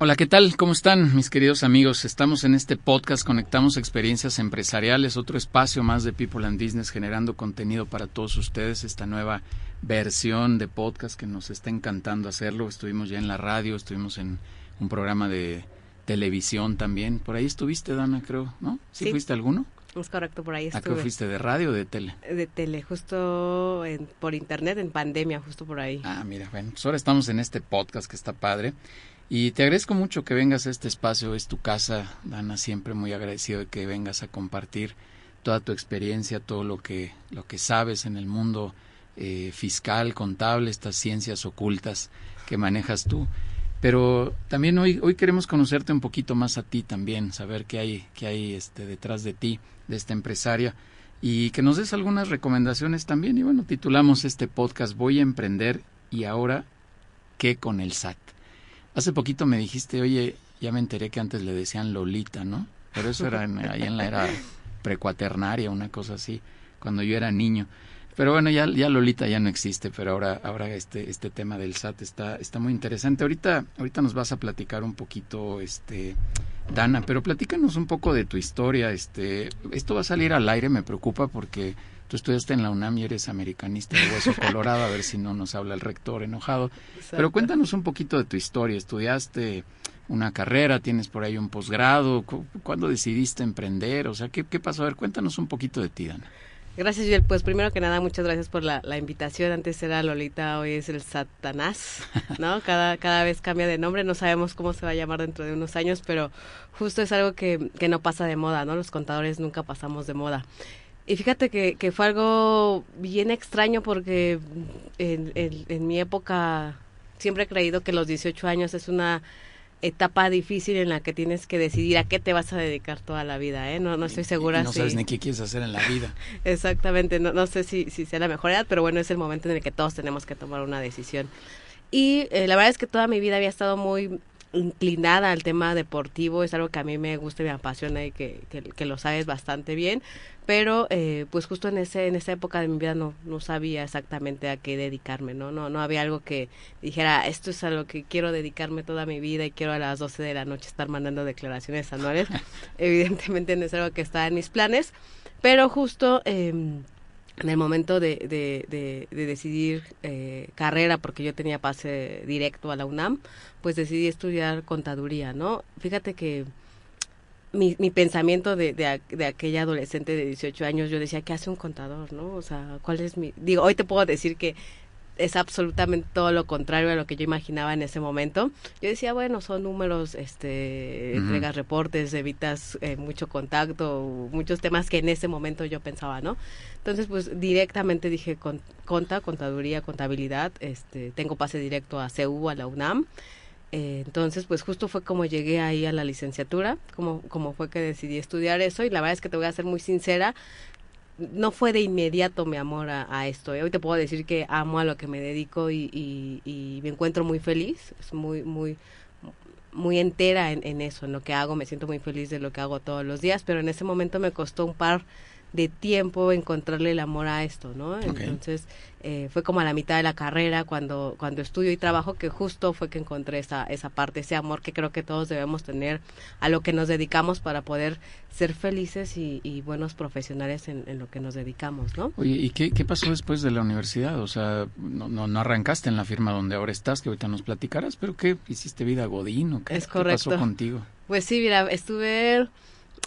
Hola, ¿qué tal? ¿Cómo están mis queridos amigos? Estamos en este podcast Conectamos Experiencias Empresariales, otro espacio más de People and Business generando contenido para todos ustedes, esta nueva versión de podcast que nos está encantando hacerlo. Estuvimos ya en la radio, estuvimos en un programa de televisión también. Por ahí estuviste, Dana, creo, ¿no? ¿Sí, fuiste alguno? Es correcto, por ahí estuve. ¿A qué fuiste? ¿De radio o de tele? De tele, justo por internet, en pandemia, justo por ahí. Ah, mira, bueno, pues ahora estamos en este podcast que está padre. Y te agradezco mucho que vengas a este espacio, es tu casa, Dana, siempre muy agradecido de que vengas a compartir toda tu experiencia, todo lo que, lo que sabes en el mundo eh, fiscal, contable, estas ciencias ocultas que manejas tú. Pero también hoy, hoy queremos conocerte un poquito más a ti también, saber qué hay, qué hay este, detrás de ti, de esta empresaria, y que nos des algunas recomendaciones también. Y bueno, titulamos este podcast Voy a emprender y ahora, ¿qué con el SAT? Hace poquito me dijiste, oye, ya me enteré que antes le decían Lolita, ¿no? Pero eso era ahí en la era precuaternaria, una cosa así, cuando yo era niño. Pero bueno, ya, ya Lolita ya no existe, pero ahora, ahora este, este tema del SAT está, está muy interesante. Ahorita, ahorita nos vas a platicar un poquito, este, Dana, pero platícanos un poco de tu historia. Este, esto va a salir al aire, me preocupa porque Tú estudiaste en la UNAM y eres americanista de hueso colorado, a ver si no nos habla el rector enojado. Pero cuéntanos un poquito de tu historia. ¿Estudiaste una carrera? ¿Tienes por ahí un posgrado? ¿Cuándo decidiste emprender? O sea, ¿qué, pasó? A ver, cuéntanos un poquito de ti, Dana. Gracias, Joel. Pues primero que nada, muchas gracias por la, invitación. Antes era Lolita, hoy es el Satanás, ¿no? Cada, cada vez cambia de nombre, no sabemos cómo se va a llamar dentro de unos años, pero justo es algo que, que no pasa de moda, ¿no? Los contadores nunca pasamos de moda. Y fíjate que, que fue algo bien extraño porque en, en, mi época siempre he creído que los 18 años es una etapa difícil en la que tienes que decidir a qué te vas a dedicar toda la vida, ¿eh? No, no estoy segura y no sabes ni qué quieres hacer en la vida. Exactamente, no, no sé si, si sea la mejor edad, pero bueno, es el momento en el que todos tenemos que tomar una decisión. Y eh, la verdad es que toda mi vida había estado muy inclinada al tema deportivo, es algo que a mí me gusta y me apasiona y que, que, lo sabes bastante bien, pero eh, pues justo en ese en esa época de mi vida no no sabía exactamente a qué dedicarme no no no había algo que dijera esto es a lo que quiero dedicarme toda mi vida y quiero a las 12 de la noche estar mandando declaraciones anuales evidentemente no es algo que está en mis planes pero justo eh, en el momento de, de, de, decidir eh, carrera, porque yo tenía pase directo a la UNAM, pues decidí estudiar contaduría, ¿no? Fíjate que mi, mi pensamiento de, de, aquella adolescente de 18 años, yo decía, ¿qué hace un contador, no? O sea, ¿cuál es mi...? Digo, hoy te puedo decir que es absolutamente todo lo contrario a lo que yo imaginaba en ese momento. Yo decía, bueno, son números, este, entregas reportes, evitas eh, mucho contacto, muchos temas que en ese momento yo pensaba, ¿no? Entonces, pues directamente dije con, conta, contaduría, contabilidad, este, tengo pase directo a CEU, a la UNAM. Eh, entonces, pues justo fue como llegué ahí a la licenciatura, como, como fue que decidí estudiar eso y la verdad es que te voy a ser muy sincera, no fue de inmediato mi amor a, esto. ¿eh? Hoy te puedo decir que amo a lo que me dedico y, y, me encuentro muy feliz, es muy, muy, muy entera en, en, eso, en lo que hago, me siento muy feliz de lo que hago todos los días, pero en ese momento me costó un par de tiempo encontrarle el amor a esto, ¿no? Entonces eh, fue como a la mitad de la carrera cuando cuando estudio y trabajo que justo fue que encontré esa esa parte, ese amor que creo que todos debemos tener a lo que nos dedicamos para poder ser felices y, buenos profesionales en, lo que nos dedicamos, ¿no? Oye, ¿y qué, qué pasó después de la universidad? O sea, no, no, arrancaste en la firma donde ahora estás, que ahorita nos platicarás, pero ¿qué? ¿Hiciste vida godín o qué, es correcto. ¿qué pasó contigo? Pues sí, mira, estuve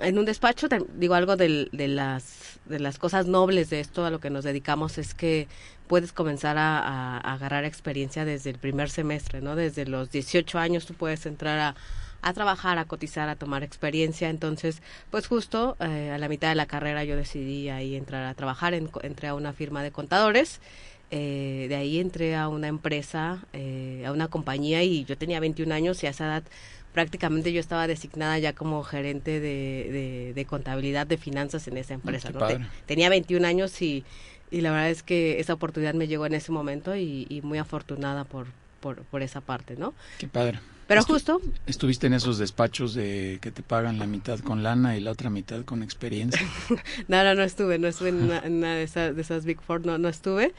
en un despacho, digo algo de, las, de las cosas nobles de esto, a lo que nos dedicamos, es que puedes comenzar a, agarrar experiencia desde el primer semestre, ¿no? Desde los 18 años tú puedes entrar a, a trabajar, a cotizar, a tomar experiencia. Entonces, pues justo eh, a la mitad de la carrera yo decidí ahí entrar a trabajar, entré a una firma de contadores. Eh, de ahí entré a una empresa, eh, a una compañía y yo tenía 21 años y a esa edad prácticamente yo estaba designada ya como gerente de, de, contabilidad de finanzas en esa empresa. ¿no? tenía 21 años y, y la verdad es que esa oportunidad me llegó en ese momento y, y muy afortunada por, por, por esa parte, ¿no? Qué padre. Pero justo... ¿Estuviste en esos despachos de que te pagan la mitad con lana y la otra mitad con experiencia? no, no, no estuve, no estuve en una, de, esas, de, esas, Big Four, no, no estuve.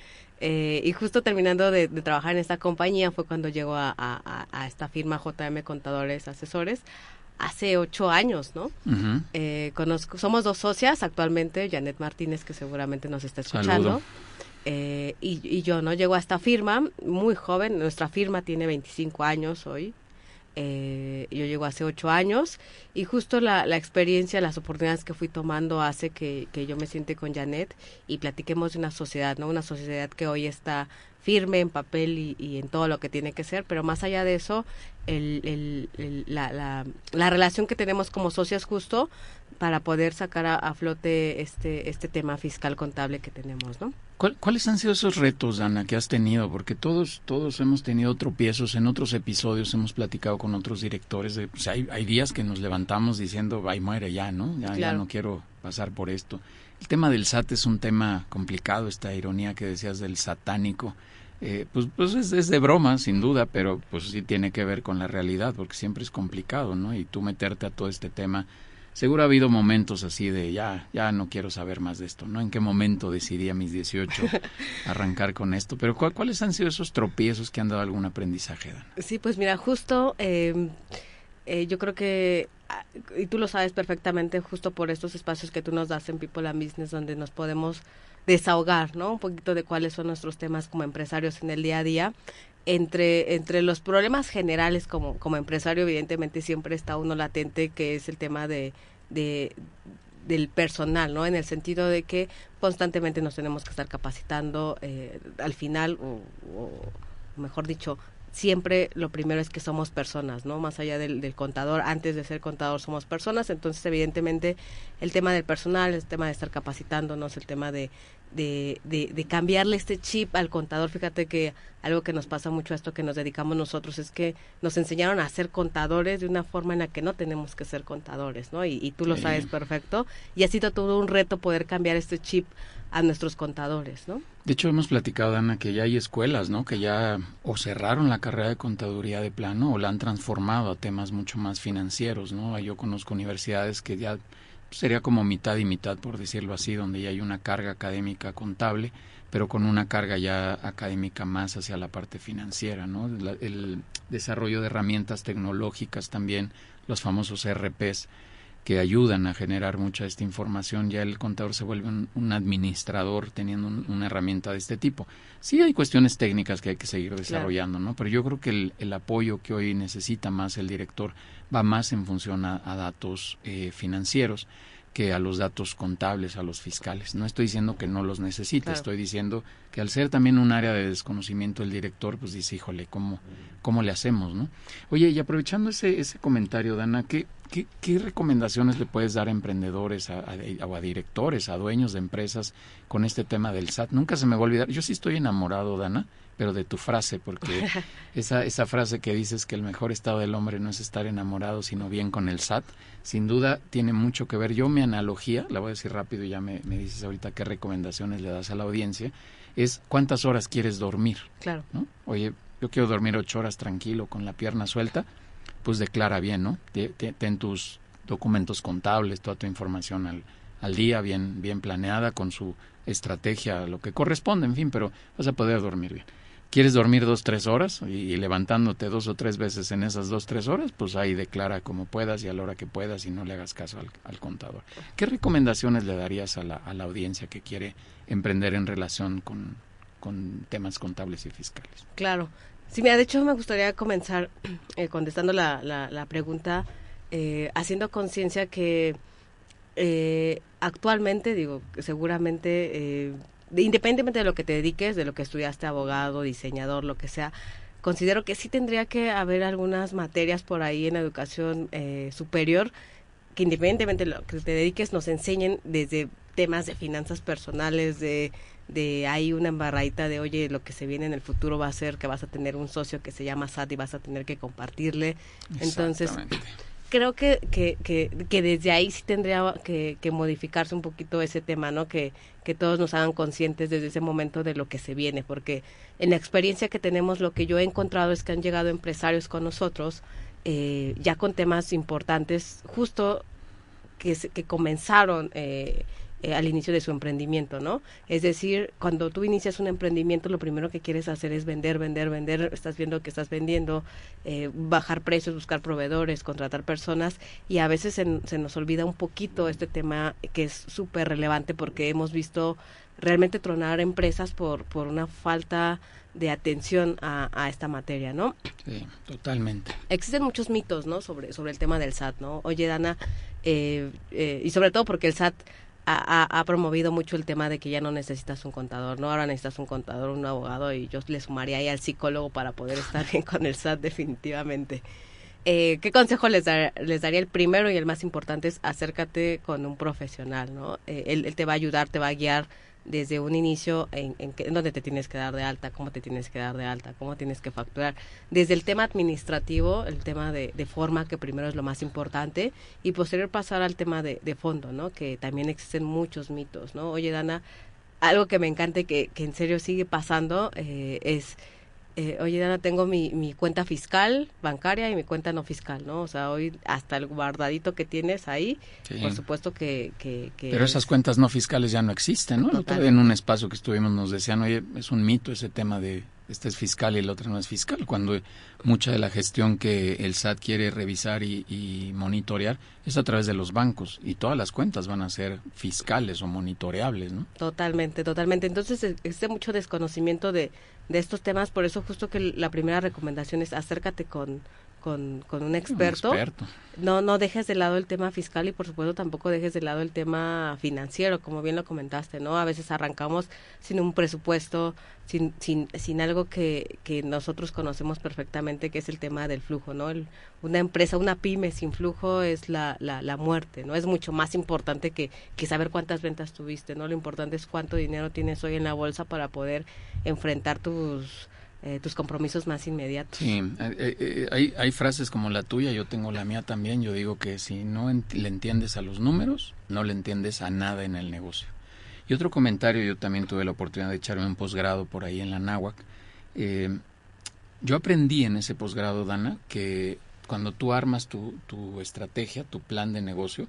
Eh, y justo terminando de, trabajar en esta compañía fue cuando llegó a, a, esta firma JM Contadores Asesores hace ocho años, ¿no? eh, conozco, somos dos socias actualmente, Janet Martínez, que seguramente nos está escuchando. Eh, y, y, yo, ¿no? Llego a esta firma muy joven, nuestra firma tiene 25 años hoy, eh, yo llego hace ocho años y justo la, la, experiencia, las oportunidades que fui tomando hace que, que yo me siente con Janet y platiquemos de una sociedad, ¿no? Una sociedad que hoy está firme en papel y, y en todo lo que tiene que ser, pero más allá de eso, el, el, la, la, la, relación que tenemos como socios justo para poder sacar a, flote este, este tema fiscal contable que tenemos, ¿no? ¿Cuáles han sido esos retos, Ana, que has tenido? Porque todos, todos hemos tenido tropiezos. En otros episodios hemos platicado con otros directores. De, pues hay, hay, días que nos levantamos diciendo, ay, muere ya, ¿no? Ya, ya no quiero pasar por esto. El tema del SAT es un tema complicado, esta ironía que decías del satánico. Eh, pues, pues es, es, de broma, sin duda, pero pues sí tiene que ver con la realidad, porque siempre es complicado, ¿no? Y tú meterte a todo este tema seguro ha habido momentos así de ya, ya no quiero saber más de esto, ¿no? ¿En qué momento decidí a mis 18 arrancar con esto? Pero ¿cuáles han sido esos tropiezos que han dado algún aprendizaje, Dan? Sí, pues mira, justo em, eh, yo creo que, ah, y tú lo sabes perfectamente, justo por estos espacios que tú nos das en People and Business, donde nos podemos desahogar, ¿no? Un poquito de cuáles son nuestros temas como empresarios en el día a día entre, entre los problemas generales como, como empresario, evidentemente siempre está uno latente, que es el tema de, de, del personal, ¿no? En el sentido de que constantemente nos tenemos que estar capacitando eh, al final, o, mejor dicho, siempre lo primero es que somos personas, ¿no? Más allá del, del, contador, antes de ser contador somos personas, entonces evidentemente el tema del personal, el tema de estar capacitándonos, el tema de, de, de, cambiarle este chip al contador. Fíjate que algo que nos pasa mucho a esto que nos dedicamos nosotros es que nos enseñaron a ser contadores de una forma en la que no tenemos que ser contadores, ¿no? Y, tú lo sabes perfecto. Y ha sido todo un reto poder cambiar este chip a nuestros contadores, ¿no? De hecho, hemos platicado, Ana, que ya hay escuelas, ¿no? Que ya o cerraron la carrera de contaduría de plano o la han transformado a temas mucho más financieros, ¿no? Yo conozco universidades que ya sería como mitad y mitad, por decirlo así, donde ya hay una carga académica contable, pero con una carga ya académica más hacia la parte financiera, ¿no? el desarrollo de herramientas tecnológicas también, los famosos RPs, que ayudan a generar mucha esta información, ya el contador se vuelve un, administrador teniendo una herramienta de este tipo. Sí hay cuestiones técnicas que hay que seguir desarrollando, ¿no? Pero yo creo que el, apoyo que hoy necesita más el director va más en función a, datos eh, financieros que a los datos contables, a los fiscales. No estoy diciendo que no los necesite, estoy diciendo que al ser también un área de desconocimiento el director, pues dice, híjole, ¿cómo, cómo le hacemos, no? Oye, y aprovechando ese, ese comentario, Dana, ¿qué, qué, qué recomendaciones le puedes dar a emprendedores a, a, a, directores, a dueños de empresas con este tema del SAT? Nunca se me va a olvidar, yo sí estoy enamorado, Dana, pero de tu frase, porque esa, esa frase que dices que el mejor estado del hombre no es estar enamorado, sino bien con el SAT, sin duda tiene mucho que ver. Yo mi analogía, la voy a decir rápido y ya me, me dices ahorita qué recomendaciones le das a la audiencia, es cuántas horas quieres dormir. Claro. ¿no? Oye, yo quiero dormir ocho horas tranquilo, con la pierna suelta, pues declara bien, ¿no? Ten tus documentos contables, toda tu información al, al día, bien, bien planeada, con su estrategia, lo que corresponde, en fin, pero vas a poder dormir bien quieres dormir dos, tres horas y, levantándote dos o tres veces en esas dos, tres horas, pues ahí declara como puedas y a la hora que puedas y no le hagas caso al, contador. ¿Qué recomendaciones le darías a la, a la, audiencia que quiere emprender en relación con, con temas contables y fiscales? Claro. Sí, mira, de hecho me gustaría comenzar eh, contestando la, la, pregunta, eh, haciendo conciencia que eh, actualmente, digo, seguramente independientemente de lo que te dediques, de lo que estudiaste, abogado, diseñador, lo que sea, considero que sí tendría que haber algunas materias por ahí en educación eh, superior que independientemente de lo que te dediques nos enseñen desde temas de finanzas personales, de, de hay una embarradita de, oye, lo que se viene en el futuro va a ser que vas a tener un socio que se llama SAT y vas a tener que compartirle. Entonces, creo que, que, que, desde ahí sí tendría que, modificarse un poquito ese tema, ¿no? Que, que todos nos hagan conscientes desde ese momento de lo que se viene, porque en la experiencia que tenemos lo que yo he encontrado es que han llegado empresarios con nosotros eh, ya con temas importantes, justo que, que comenzaron eh, eh, al inicio de su emprendimiento, ¿no? Es decir, cuando tú inicias un emprendimiento, lo primero que quieres hacer es vender, vender, vender, estás viendo que estás vendiendo, eh, bajar precios, buscar proveedores, contratar personas y a veces se, se nos olvida un poquito este tema que es súper relevante porque hemos visto realmente tronar empresas por, por una falta de atención a, a, esta materia, ¿no? Sí, totalmente. Existen muchos mitos, ¿no? Sobre, sobre el tema del SAT, ¿no? Oye, Dana, eh, y sobre todo porque el SAT ha, promovido mucho el tema de que ya no necesitas un contador, ¿no? Ahora necesitas un contador, un abogado y yo le sumaría ahí al psicólogo para poder estar bien con el SAT definitivamente. Eh, ¿Qué consejo les, les daría? El primero y el más importante es acércate con un profesional, ¿no? Eh, él, te va a ayudar, te va a guiar desde un inicio en, en, dónde te tienes que dar de alta, cómo te tienes que dar de alta, cómo tienes que facturar. Desde el tema administrativo, el tema de, forma, que primero es lo más importante, y posterior pasar al tema de, de fondo, ¿no? Que también existen muchos mitos, ¿no? Oye, Dana, algo que me encanta que, que en serio sigue pasando eh, es eh, oye, Dana, tengo mi, mi cuenta fiscal bancaria y mi cuenta no fiscal, ¿no? O sea, hoy hasta el guardadito que tienes ahí, por supuesto que... que, Pero esas cuentas no fiscales ya no existen, ¿no? En un espacio que estuvimos nos decían, oye, es un mito ese tema de este es fiscal y el otro no es fiscal, cuando mucha de la gestión que el SAT quiere revisar y, monitorear es a través de los bancos y todas las cuentas van a ser fiscales o monitoreables, ¿no? Totalmente, totalmente. Entonces existe mucho desconocimiento de, de estos temas, por eso justo que la primera recomendación es acércate con con, con un experto. No, no dejes de lado el tema fiscal y por supuesto tampoco dejes de lado el tema financiero, como bien lo comentaste, ¿no? A veces arrancamos sin un presupuesto, sin, sin, sin algo que, que nosotros conocemos perfectamente, que es el tema del flujo, ¿no? una empresa, una pyme sin flujo es la, la, la muerte, ¿no? Es mucho más importante que, que saber cuántas ventas tuviste, ¿no? Lo importante es cuánto dinero tienes hoy en la bolsa para poder enfrentar tus eh, tus compromisos más inmediatos. Sí, eh, eh, hay, hay frases como la tuya, yo tengo la mía también, yo digo que si no le entiendes a los números, no le entiendes a nada en el negocio. Y otro comentario, yo también tuve la oportunidad de echarme un posgrado por ahí en la náhuac. yo aprendí en ese posgrado, Dana, que cuando tú armas tu, tu estrategia, tu plan de negocio,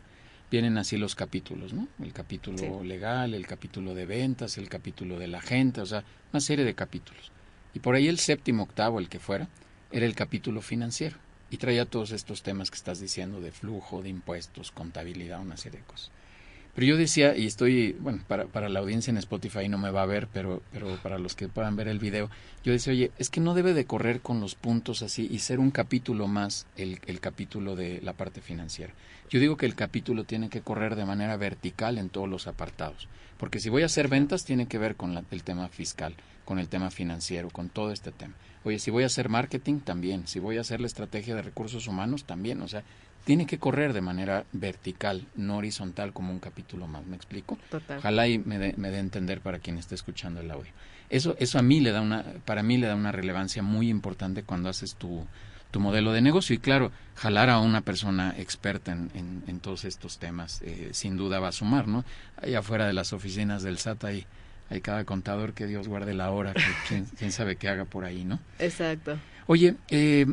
vienen así los capítulos, ¿no? El capítulo legal, el capítulo de ventas, el capítulo de la gente, o sea, una serie de capítulos. Y por ahí el séptimo, octavo, el que fuera, era el capítulo financiero. Y traía todos estos temas que estás diciendo de flujo, de impuestos, contabilidad, una serie de cosas. Pero yo decía, y estoy, bueno, para, para la audiencia en Spotify no me va a ver, pero, pero para los que puedan ver el video, yo decía, oye, es que no debe de correr con los puntos así y ser un capítulo más el, el capítulo de la parte financiera. Yo digo que el capítulo tiene que correr de manera vertical en todos los apartados, porque si voy a hacer ventas tiene que ver con el tema fiscal con el tema financiero, con todo este tema. Oye, si voy a hacer marketing, también. Si voy a hacer la estrategia de recursos humanos, también. O sea, tiene que correr de manera vertical, no horizontal como un capítulo más. ¿Me explico? Total. Ojalá y me dé me entender para quien esté escuchando el audio. Eso, eso a mí le da una, para mí le da una relevancia muy importante cuando haces tu, tu modelo de negocio. Y claro, jalar a una persona experta en, en, todos estos temas, eh, sin duda va a sumar, ¿no? Allá afuera de las oficinas del SAT hay hay cada contador que Dios guarde la hora, que quién, sabe qué haga por ahí, ¿no? Exacto. Oye, eh,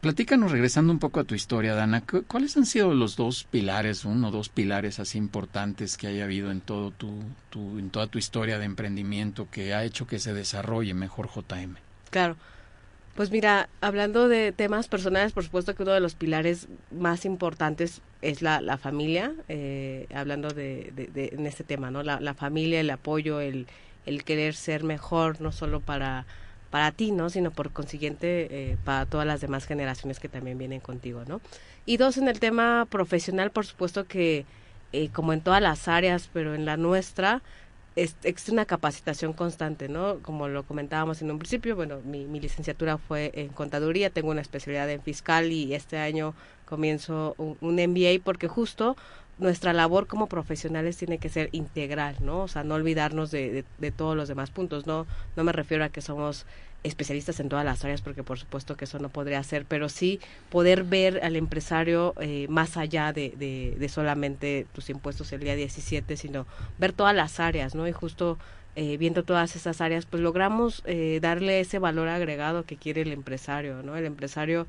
platícanos, regresando un poco a tu historia, Dana, ¿cuáles han sido los dos pilares, uno o dos pilares así importantes que haya habido en, todo tu, tu, en toda tu historia de emprendimiento que ha hecho que se desarrolle mejor JM? Claro. Pues mira, hablando de temas personales, por supuesto que uno de los pilares más importantes es la, familia, eh, hablando de, de, en este tema, ¿no? La, la, familia, el apoyo, el, el querer ser mejor, no solo para, para ti, ¿no? Sino por consiguiente eh, para todas las demás generaciones que también vienen contigo, ¿no? Y dos, en el tema profesional, por supuesto que, eh, como en todas las áreas, pero en la nuestra, existe una capacitación constante, ¿no? Como lo comentábamos en un principio, bueno, mi, mi, licenciatura fue en contaduría, tengo una especialidad en fiscal y este año comienzo un, MBA porque justo nuestra labor como profesionales tiene que ser integral, ¿no? O sea, no olvidarnos de, de, todos los demás puntos, ¿no? No me refiero a que somos especialistas en todas las áreas, porque por supuesto que eso no podría ser, pero sí poder ver al empresario eh, más allá de, de, solamente tus impuestos el día 17, sino ver todas las áreas, ¿no? Y justo eh, viendo todas esas áreas, pues logramos eh, darle ese valor agregado que quiere el empresario, ¿no? El empresario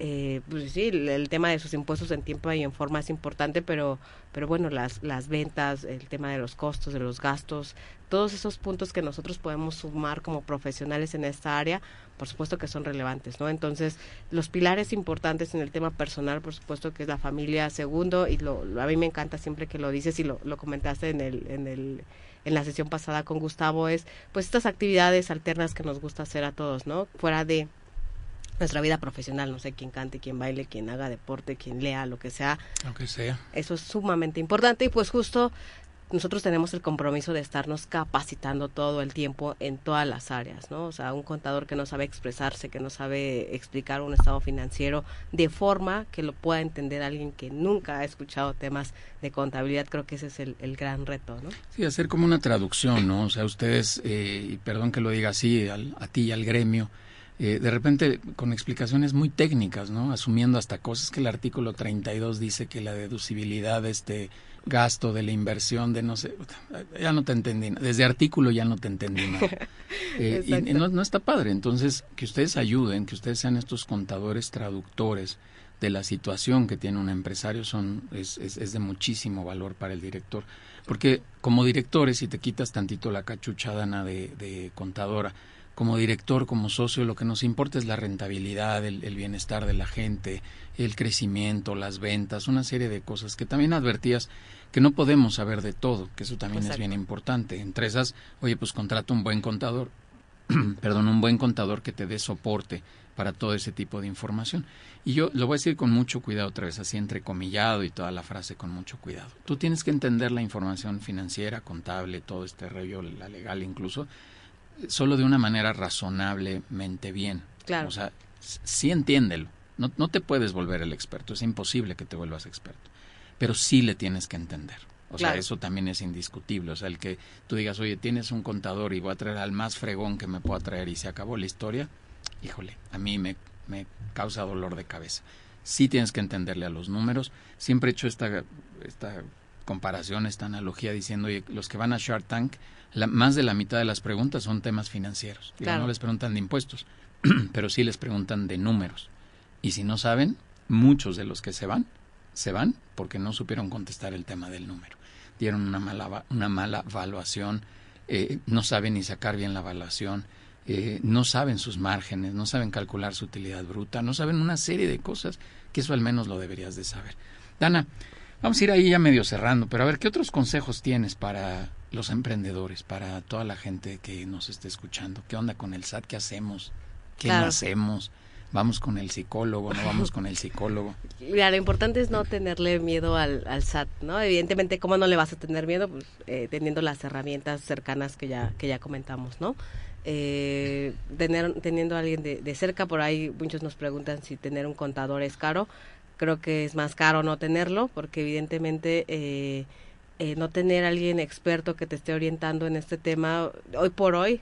eh, pues sí, el, tema de sus impuestos en tiempo y en forma es importante, pero, pero bueno, las, las ventas, el tema de los costos, de los gastos, todos esos puntos que nosotros podemos sumar como profesionales en esta área, por supuesto que son relevantes, ¿no? Entonces, los pilares importantes en el tema personal, por supuesto que es la familia, segundo, y lo, a mí me encanta siempre que lo dices y lo, lo comentaste en el, en el en la sesión pasada con Gustavo es pues estas actividades alternas que nos gusta hacer a todos, ¿no? Fuera de nuestra vida profesional, no sé, quién cante, quién baile, quién haga deporte, quién lea, lo que sea. Lo que sea. Eso es sumamente importante y pues justo nosotros tenemos el compromiso de estarnos capacitando todo el tiempo en todas las áreas, ¿no? O sea, un contador que no sabe expresarse, que no sabe explicar un estado financiero de forma que lo pueda entender alguien que nunca ha escuchado temas de contabilidad, creo que ese es el, gran reto, ¿no? Sí, hacer como una traducción, ¿no? O sea, ustedes, eh, y perdón que lo diga así, a ti y al gremio, eh, de repente con explicaciones muy técnicas, ¿no? Asumiendo hasta cosas que el artículo 32 dice que la deducibilidad de este gasto de la inversión de no sé, ya no te entendí, desde artículo ya no te entendí nada. Eh, y, no, no, está padre, entonces que ustedes ayuden, que ustedes sean estos contadores traductores de la situación que tiene un empresario son es, es, de muchísimo valor para el director porque como directores si te quitas tantito la cachuchadana de, de contadora como director, como socio, lo que nos importa es la rentabilidad, el, bienestar de la gente, el crecimiento, las ventas, una serie de cosas que también advertías que no podemos saber de todo, que eso también es bien importante. Entre esas, oye, pues contrata un buen contador, perdón, un buen contador que te dé soporte para todo ese tipo de información. Y yo lo voy a decir con mucho cuidado otra vez, así entrecomillado y toda la frase con mucho cuidado. Tú tienes que entender la información financiera, contable, todo este rollo, la legal incluso, solo de una manera razonablemente bien. Claro. O sea, sí entiéndelo. No, no te puedes volver el experto, es imposible que te vuelvas experto. Pero sí le tienes que entender. O sea, eso también es indiscutible. O sea, el que tú digas, oye, tienes un contador y voy a traer al más fregón que me pueda traer y se acabó la historia, híjole, a mí me, me causa dolor de cabeza. Sí tienes que entenderle a los números. Siempre he hecho esta, esta comparación, esta analogía diciendo, oye, los que van a Shark Tank más de la mitad de las preguntas son temas financieros. No les preguntan de impuestos, pero sí les preguntan de números. Y si no saben, muchos de los que se van, se van porque no supieron contestar el tema del número. Dieron una mala, una mala evaluación, eh, no saben ni sacar bien la evaluación, eh, no saben sus márgenes, no saben calcular su utilidad bruta, no saben una serie de cosas que eso al menos lo deberías de saber. Dana, vamos a ir ahí ya medio cerrando, pero a ver, ¿qué otros consejos tienes para los emprendedores, para toda la gente que nos esté escuchando. ¿Qué onda con el SAT? ¿Qué hacemos? ¿Qué no hacemos? ¿Vamos con el psicólogo? ¿No vamos con el psicólogo? Mira, lo importante es no tenerle miedo al, al SAT, ¿no? Evidentemente, ¿cómo no le vas a tener miedo? Pues, eh, teniendo las herramientas cercanas que ya, que ya comentamos, ¿no? Eh, tener, teniendo a alguien de, de cerca, por ahí muchos nos preguntan si tener un contador es caro. Creo que es más caro no tenerlo, porque evidentemente... Eh, eh, no tener alguien experto que te esté orientando en este tema, hoy por hoy,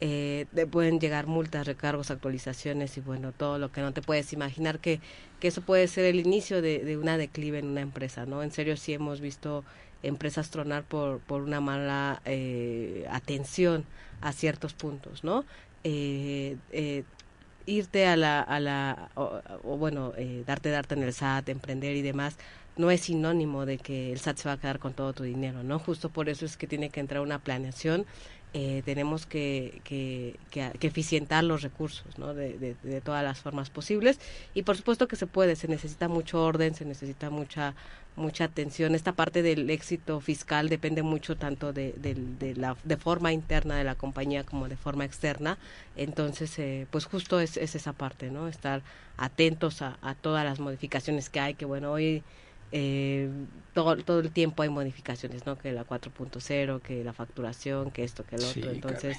eh, te pueden llegar multas, recargos, actualizaciones y bueno, todo lo que no te puedes imaginar que, que eso puede ser el inicio de, de una declive en una empresa, ¿no? En serio sí hemos visto empresas tronar por, por una mala eh, atención a ciertos puntos, ¿no? Eh, eh, irte a la, a la o, bueno, eh, darte, darte en el SAT, emprender y demás, no es sinónimo de que el SAT se va a quedar con todo tu dinero, ¿no? Justo por eso es que tiene que entrar una planeación. Eh, tenemos que, que, eficientar los recursos, ¿no? De, todas las formas posibles. Y por supuesto que se puede, se necesita mucho orden, se necesita mucha mucha atención. Esta parte del éxito fiscal depende mucho tanto de, la de forma interna de la compañía como de forma externa. Entonces, eh, pues justo es, es, esa parte, ¿no? Estar atentos a todas las modificaciones que hay, que bueno, hoy eh, todo, todo el tiempo hay modificaciones, ¿no? Que la 4.0, que la facturación, que esto, que el otro. Entonces,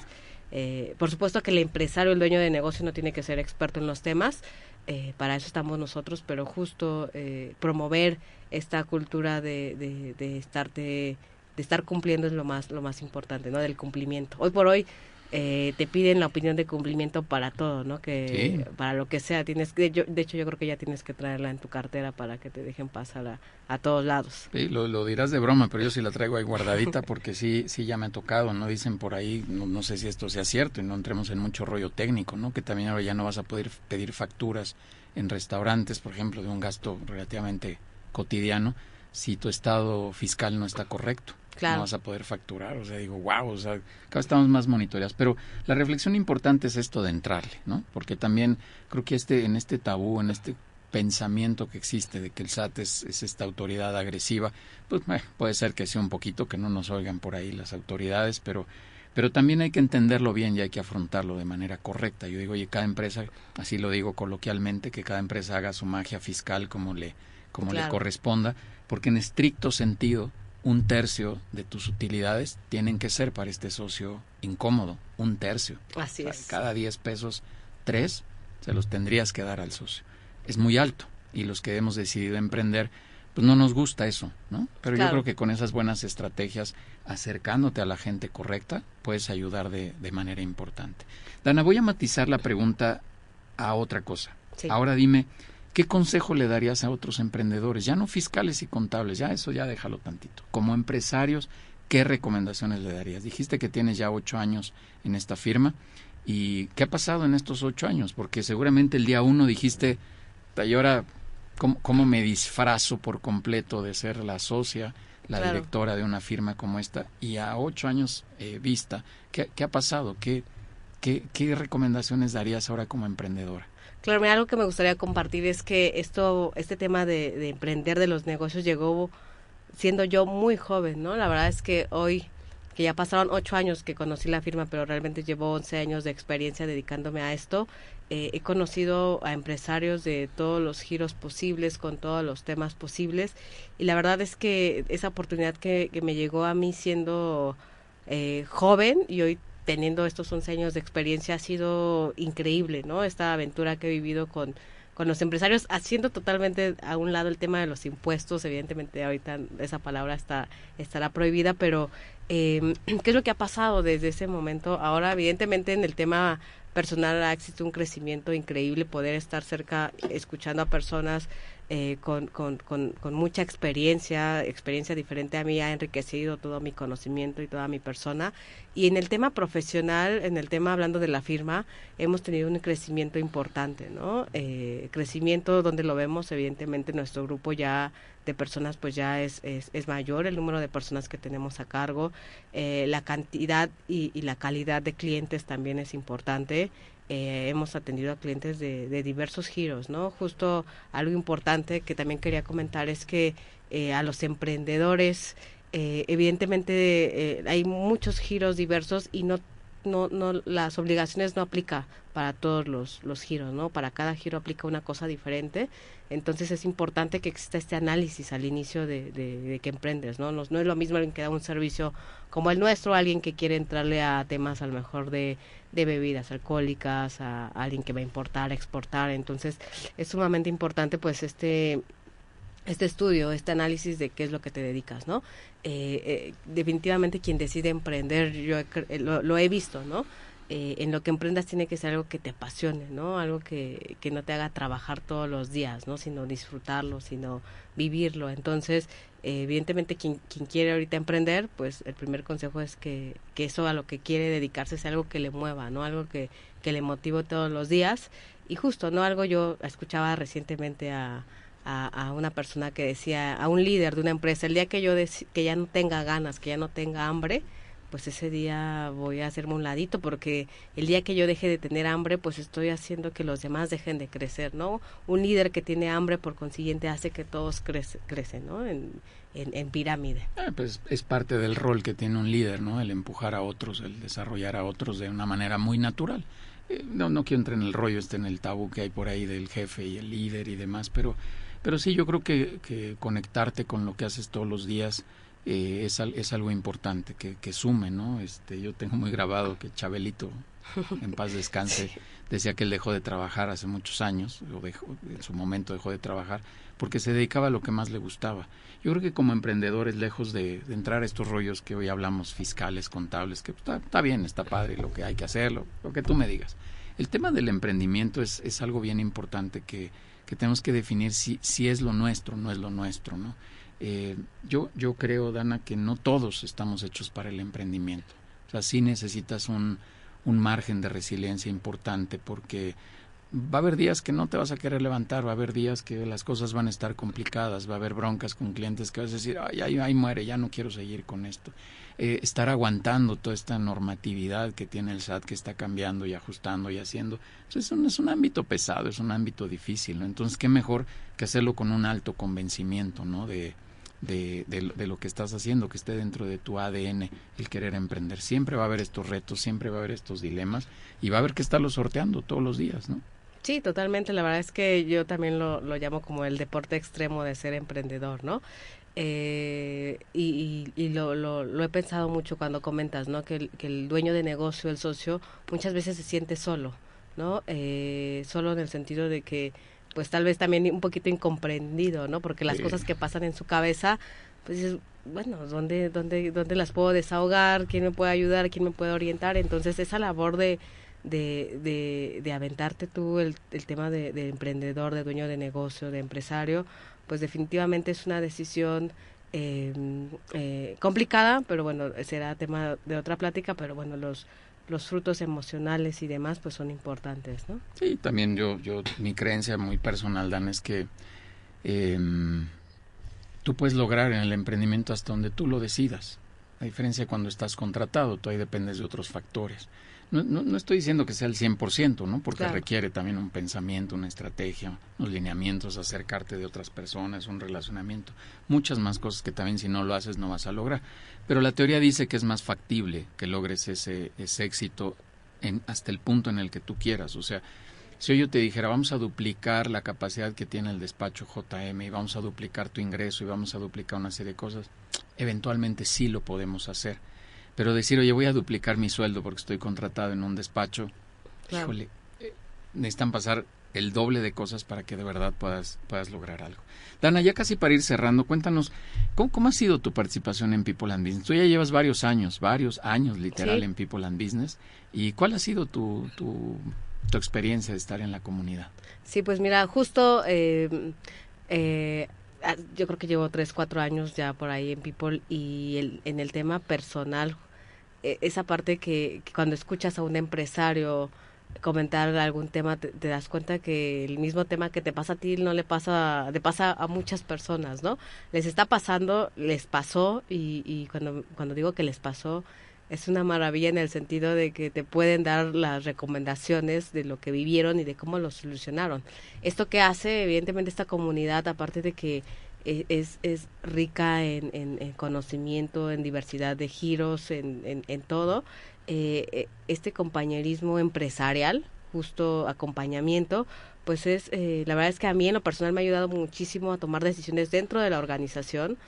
Eh, por supuesto que el empresario, el dueño de negocio no tiene que ser experto en los temas, eh, para eso estamos nosotros, pero justo eh, promover esta cultura de, de, de, estar de, de, estar cumpliendo es lo más lo más importante, ¿no? Del cumplimiento. Hoy por hoy eh, te piden la opinión de cumplimiento para todo, ¿no? Que para lo que sea tienes que, de hecho yo creo que ya tienes que traerla en tu cartera para que te dejen pasar a, a todos lados. Sí, lo, lo, dirás de broma, pero yo sí la traigo ahí guardadita porque sí sí ya me ha tocado, ¿no? Dicen por ahí, no, no sé si esto sea cierto y no entremos en mucho rollo técnico, ¿no? Que también ahora ya no vas a poder pedir facturas en restaurantes, por ejemplo, de un gasto relativamente cotidiano si tu estado fiscal no está correcto claro. no vas a poder facturar. O sea, digo, wow, o sea, cada estamos más monitoreados. Pero la reflexión importante es esto de entrarle, ¿no? Porque también creo que este, en este tabú, en este pensamiento que existe de que el SAT es, es esta autoridad agresiva, pues puede ser que sea un poquito, que no nos oigan por ahí las autoridades, pero pero también hay que entenderlo bien y hay que afrontarlo de manera correcta. Yo digo, oye, cada empresa, así lo digo coloquialmente, que cada empresa haga su magia fiscal como le, como claro. le corresponda, porque en estricto sentido un tercio de tus utilidades tienen que ser para este socio incómodo, un tercio. Así o sea, es. Cada 10 pesos, tres se los tendrías que dar al socio. Es muy alto y los que hemos decidido emprender, pues no nos gusta eso, ¿no? Pero claro. yo creo que con esas buenas estrategias, acercándote a la gente correcta, puedes ayudar de, de manera importante. Dana, voy a matizar la pregunta a otra cosa. Sí. Ahora dime, ¿Qué consejo le darías a otros emprendedores? Ya no fiscales y contables, ya eso ya déjalo tantito. Como empresarios, ¿qué recomendaciones le darías? Dijiste que tienes ya ocho años en esta firma. ¿Y qué ha pasado en estos ocho años? Porque seguramente el día uno dijiste, y ahora, ¿cómo, cómo me disfrazo por completo de ser la socia, la claro. directora de una firma como esta? Y a ocho años eh, vista, ¿qué, ¿qué, ha pasado? ¿Qué, qué, ¿Qué recomendaciones darías ahora como emprendedora? Claro, mira, algo que me gustaría compartir es que esto, este tema de, de, emprender de los negocios llegó siendo yo muy joven, ¿no? La verdad es que hoy, que ya pasaron ocho años que conocí la firma, pero realmente llevo once años de experiencia dedicándome a esto, eh, he conocido a empresarios de todos los giros posibles, con todos los temas posibles, y la verdad es que esa oportunidad que, que me llegó a mí siendo eh, joven y hoy teniendo estos 11 años de experiencia ha sido increíble, ¿no? Esta aventura que he vivido con, con los empresarios, haciendo totalmente a un lado el tema de los impuestos, evidentemente ahorita esa palabra está, estará prohibida, pero eh, ¿qué es lo que ha pasado desde ese momento? Ahora, evidentemente, en el tema personal ha existido un crecimiento increíble, poder estar cerca, escuchando a personas eh, con, con, con, con, mucha experiencia, experiencia diferente a mí, ha enriquecido todo mi conocimiento y toda mi persona. Y en el tema profesional, en el tema hablando de la firma, hemos tenido un crecimiento importante, ¿no? Eh, crecimiento donde lo vemos, evidentemente, nuestro grupo ya de personas pues ya es, es, es mayor, el número de personas que tenemos a cargo, eh, la cantidad y, y la calidad de clientes también es importante eh, hemos atendido a clientes de, de, diversos giros, ¿no? Justo algo importante que también quería comentar es que eh, a los emprendedores, eh, evidentemente eh, hay muchos giros diversos y no no, no, las obligaciones no aplica para todos los, los giros, ¿no? Para cada giro aplica una cosa diferente. Entonces es importante que exista este análisis al inicio de, de, de que emprendes, ¿no? ¿no? Es lo mismo alguien que da un servicio como el nuestro, alguien que quiere entrarle a temas a lo mejor de, de bebidas alcohólicas, a, a alguien que va a importar, exportar. Entonces es sumamente importante pues este este estudio, este análisis de qué es lo que te dedicas, ¿no? Eh, eh, definitivamente quien decide emprender, yo he, lo, he visto, ¿no? Eh, en lo que emprendas tiene que ser algo que te apasione, ¿no? Algo que, que no te haga trabajar todos los días, ¿no? Sino disfrutarlo, sino vivirlo. Entonces, eh, evidentemente quien, quien quiere ahorita emprender, pues el primer consejo es que, que eso a lo que quiere dedicarse sea algo que le mueva, ¿no? Algo que, que le motive todos los días. Y justo, ¿no? Algo yo escuchaba recientemente a a, una persona que decía, a un líder de una empresa, el día que yo que ya no tenga ganas, que ya no tenga hambre, pues ese día voy a hacerme un ladito porque el día que yo deje de tener hambre, pues estoy haciendo que los demás dejen de crecer, ¿no? Un líder que tiene hambre, por consiguiente, hace que todos crece, crecen, ¿no? En, en, en pirámide. Ah, pues es parte del rol que tiene un líder, ¿no? El empujar a otros, el desarrollar a otros de una manera muy natural. Eh, no, no quiero entrar en el rollo, este en el tabú que hay por ahí del jefe y el líder y demás, pero pero sí, yo creo que, que conectarte con lo que haces todos los días eh, es, es algo importante, que, que sume, ¿no? Este, yo tengo muy grabado que Chabelito, en paz descanse, decía que él dejó de trabajar hace muchos años, o dejó, en su momento dejó de trabajar, porque se dedicaba a lo que más le gustaba. Yo creo que como emprendedores, lejos de, entrar a estos rollos que hoy hablamos, fiscales, contables, que está, está, bien, está padre lo que hay que hacer, lo, que tú me digas. El tema del emprendimiento es, es algo bien importante que, que tenemos que definir si, si es lo nuestro, no es lo nuestro, ¿no? Eh, yo, yo creo, Dana, que no todos estamos hechos para el emprendimiento. O sea, sí necesitas un, un margen de resiliencia importante porque va a haber días que no te vas a querer levantar, va a haber días que las cosas van a estar complicadas, va a haber broncas con clientes que vas a decir, ay, ay, muere, ya no quiero seguir con esto. Eh, estar aguantando toda esta normatividad que tiene el SAT que está cambiando y ajustando y haciendo, es un, es un ámbito pesado, es un ámbito difícil, ¿no? Entonces, qué mejor que hacerlo con un alto convencimiento, ¿no? De, de, de, lo que estás haciendo, que esté dentro de tu ADN el querer emprender. Siempre va a haber estos retos, siempre va a haber estos dilemas y va a haber que estarlos sorteando todos los días, ¿no? Sí, totalmente. La verdad es que yo también lo, lo llamo como el deporte extremo de ser emprendedor, ¿no? Eh, y, y, lo, lo, lo, he pensado mucho cuando comentas, ¿no? Que el, que el dueño de negocio, el socio, muchas veces se siente solo, ¿no? Eh, solo en el sentido de que pues tal vez también un poquito incomprendido, ¿no? Porque las cosas que pasan en su cabeza, pues bueno, ¿dónde, dónde, ¿dónde las puedo desahogar? ¿Quién me puede ayudar? ¿Quién me puede orientar? Entonces esa labor de, de, de, de aventarte tú el, el tema de, de, emprendedor, de dueño de negocio, de empresario, pues definitivamente es una decisión eh, eh, complicada, pero bueno, será tema de otra plática, pero bueno, los los frutos emocionales y demás pues son importantes, ¿no? Sí, también yo, yo mi creencia muy personal, Dan, es que eh, tú puedes lograr en el emprendimiento hasta donde tú lo decidas. A diferencia cuando estás contratado, tú ahí dependes de otros factores. No, no, estoy diciendo que sea el 100%, ¿no? Porque requiere también un pensamiento, una estrategia, unos lineamientos, acercarte de otras personas, un relacionamiento, muchas más cosas que también si no lo haces no vas a lograr. Pero la teoría dice que es más factible que logres ese, ese éxito en, hasta el punto en el que tú quieras. O sea, si yo te dijera, vamos a duplicar la capacidad que tiene el despacho JM y vamos a duplicar tu ingreso y vamos a duplicar una serie de cosas, eventualmente sí lo podemos hacer pero decir, oye, voy a duplicar mi sueldo porque estoy contratado en un despacho, híjole, eh, necesitan pasar el doble de cosas para que de verdad puedas, puedas lograr algo. Dana, ya casi para ir cerrando, cuéntanos, ¿cómo, ha sido tu participación en People and Business? Tú ya llevas varios años, varios años literal en People and Business, ¿y cuál ha sido tu, tu, tu, experiencia de estar en la comunidad? Sí, pues mira, justo eh, eh, Ah, yo creo que llevo tres, cuatro años ya por ahí en People y el, en el tema personal, esa parte que, cuando escuchas a un empresario comentar algún tema te, das cuenta que el mismo tema que te pasa a ti no le pasa te pasa a muchas personas no les está pasando les pasó y, y cuando cuando digo que les pasó es una maravilla en el sentido de que te pueden dar las recomendaciones de lo que vivieron y de cómo lo solucionaron. Esto que hace, evidentemente, esta comunidad, aparte de que es, es rica en, en, conocimiento, en diversidad de giros, en, en, todo, eh, eh, este compañerismo empresarial, justo acompañamiento, pues es, la verdad es que a mí en lo personal me ha ayudado muchísimo a tomar decisiones dentro de la organización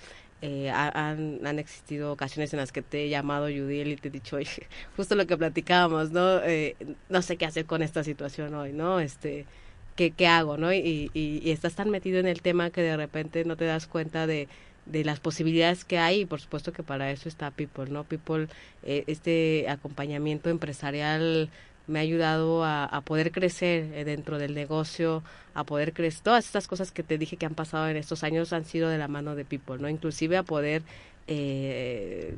eh, han, han, existido ocasiones en las que te he llamado Judiel y te he dicho, justo lo que platicábamos, ¿no? Eh, no sé qué hacer con esta situación hoy, ¿no? Este, ¿qué, qué hago, no? Y, y, estás tan metido en el tema que de repente no te das cuenta de, de las posibilidades que hay y por supuesto que para eso está People, ¿no? People, eh, este acompañamiento empresarial me ha ayudado a, a poder crecer eh, dentro del negocio, a poder crecer. Todas estas cosas que te dije que han pasado en estos años han sido de la mano de People, ¿no? Inclusive a poder eh,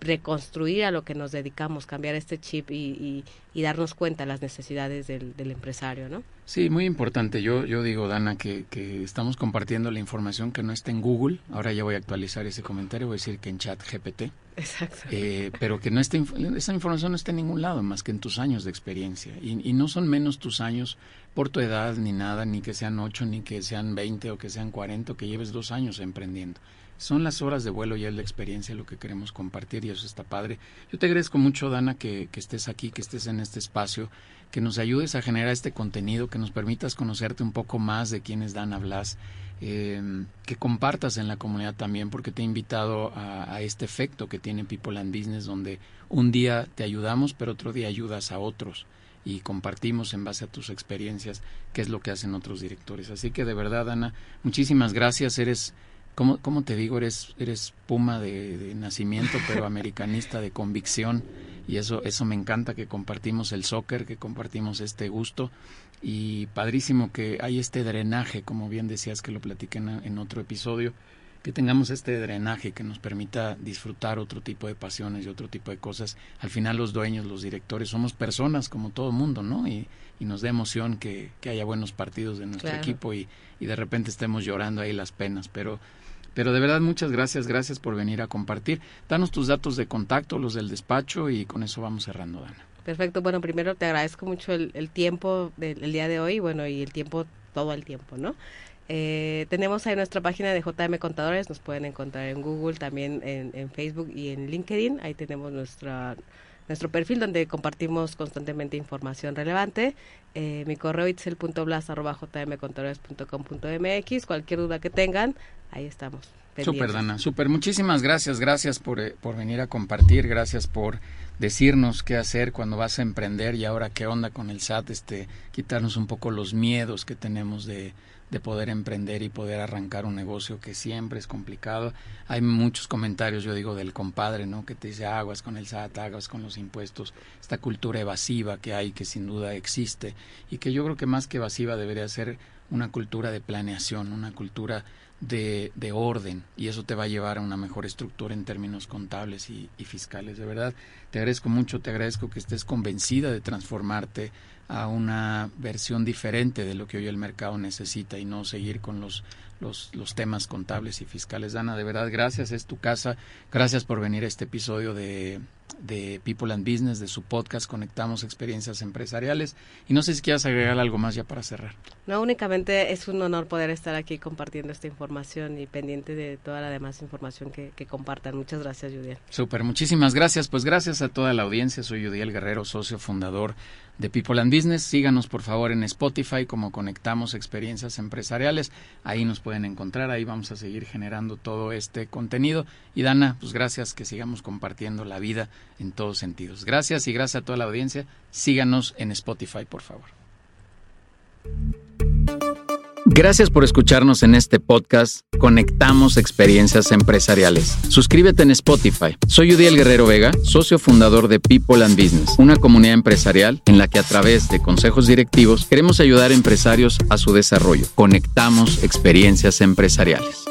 reconstruir a lo que nos dedicamos, cambiar este chip y, y, darnos cuenta de las necesidades del, del, empresario, ¿no? Sí, muy importante. Yo, yo digo, Dana, que, que, estamos compartiendo la información que no está en Google. Ahora ya voy a actualizar ese comentario, voy a decir que en chat GPT. Exacto. Eh, pero que no esté, esa información no está en ningún lado más que en tus años de experiencia. Y, y no son menos tus años por tu edad ni nada, ni que sean ocho, ni que sean veinte o que sean cuarenta, o que lleves dos años emprendiendo son las horas de vuelo y es la experiencia lo que queremos compartir y eso está padre. Yo te agradezco mucho, Dana, que, que, estés aquí, que estés en este espacio, que nos ayudes a generar este contenido, que nos permitas conocerte un poco más de quién es Dana Blas. eh, que compartas en la comunidad también, porque te he invitado a, este efecto que tiene People and Business, donde un día te ayudamos, pero otro día ayudas a otros y compartimos en base a tus experiencias qué es lo que hacen otros directores. Así que de verdad, Ana, muchísimas gracias. Eres, ¿cómo, cómo te digo? Eres, eres puma de, de nacimiento, pero americanista de convicción. Y eso, eso me encanta, que compartimos el soccer, que compartimos este gusto. Y padrísimo que hay este drenaje, como bien decías que lo platiqué en, en otro episodio, que tengamos este drenaje que nos permita disfrutar otro tipo de pasiones y otro tipo de cosas. Al final los dueños, los directores, somos personas como todo mundo, ¿no? Y, y nos da emoción que, que, haya buenos partidos de nuestro claro. equipo y, y, de repente estemos llorando ahí las penas. Pero, pero de verdad muchas gracias, gracias por venir a compartir. Danos tus datos de contacto, los del despacho y con eso vamos cerrando, Dana. Perfecto, bueno, primero te agradezco mucho el, el tiempo del el día de hoy, bueno, y el tiempo, todo el tiempo, ¿no? Eh, tenemos ahí nuestra página de JM Contadores, nos pueden encontrar en Google, también en Facebook y en LinkedIn. Ahí tenemos nuestra nuestro perfil donde compartimos constantemente información relevante. Eh, mi correo itzel.blas.jmcontadores.com.mx. Cualquier duda que tengan, ahí estamos. Súper, Dana, súper. Muchísimas gracias. Gracias por, eh, por venir a compartir. Gracias por decirnos qué hacer cuando vas a emprender y ahora qué onda con el SAT. Este, quitarnos un poco los miedos que tenemos de, de poder emprender y poder arrancar un negocio que siempre es complicado. Hay muchos comentarios, yo digo, del compadre, ¿no? Que te dice aguas con el SAT, aguas con los impuestos, esta cultura evasiva que hay, que sin duda existe, y que yo creo que más que evasiva debería ser una cultura de planeación, una cultura de, de orden, y eso te va a llevar a una mejor estructura en términos contables y, y fiscales. De verdad, te agradezco mucho, te agradezco que estés convencida de transformarte a una versión diferente de lo que hoy el mercado necesita y no seguir con los, los, los, temas contables y fiscales. Dana, de verdad, gracias, es tu casa. Gracias por venir a este episodio de, de People and Business, de su podcast Conectamos Experiencias Empresariales. Y no sé si quieras agregar algo más ya para cerrar. No, únicamente es un honor poder estar aquí compartiendo esta información y pendiente de toda la demás información que, que compartan. Muchas gracias, Judiel. Súper, muchísimas gracias. Pues gracias a toda la audiencia. Soy Judiel Guerrero, socio fundador de People and Business. Síganos por favor en Spotify como Conectamos Experiencias Empresariales. Ahí nos pueden encontrar, ahí vamos a seguir generando todo este contenido. Y Dana, pues gracias que sigamos compartiendo la vida en todos sentidos. Gracias y gracias a toda la audiencia. Síganos en Spotify, por favor. Gracias por escucharnos en este podcast Conectamos Experiencias Empresariales. Suscríbete en Spotify. Soy Udiel Guerrero Vega, socio fundador de People and Business, una comunidad empresarial en la que a través de consejos directivos queremos ayudar a empresarios a su desarrollo. Conectamos Experiencias Empresariales.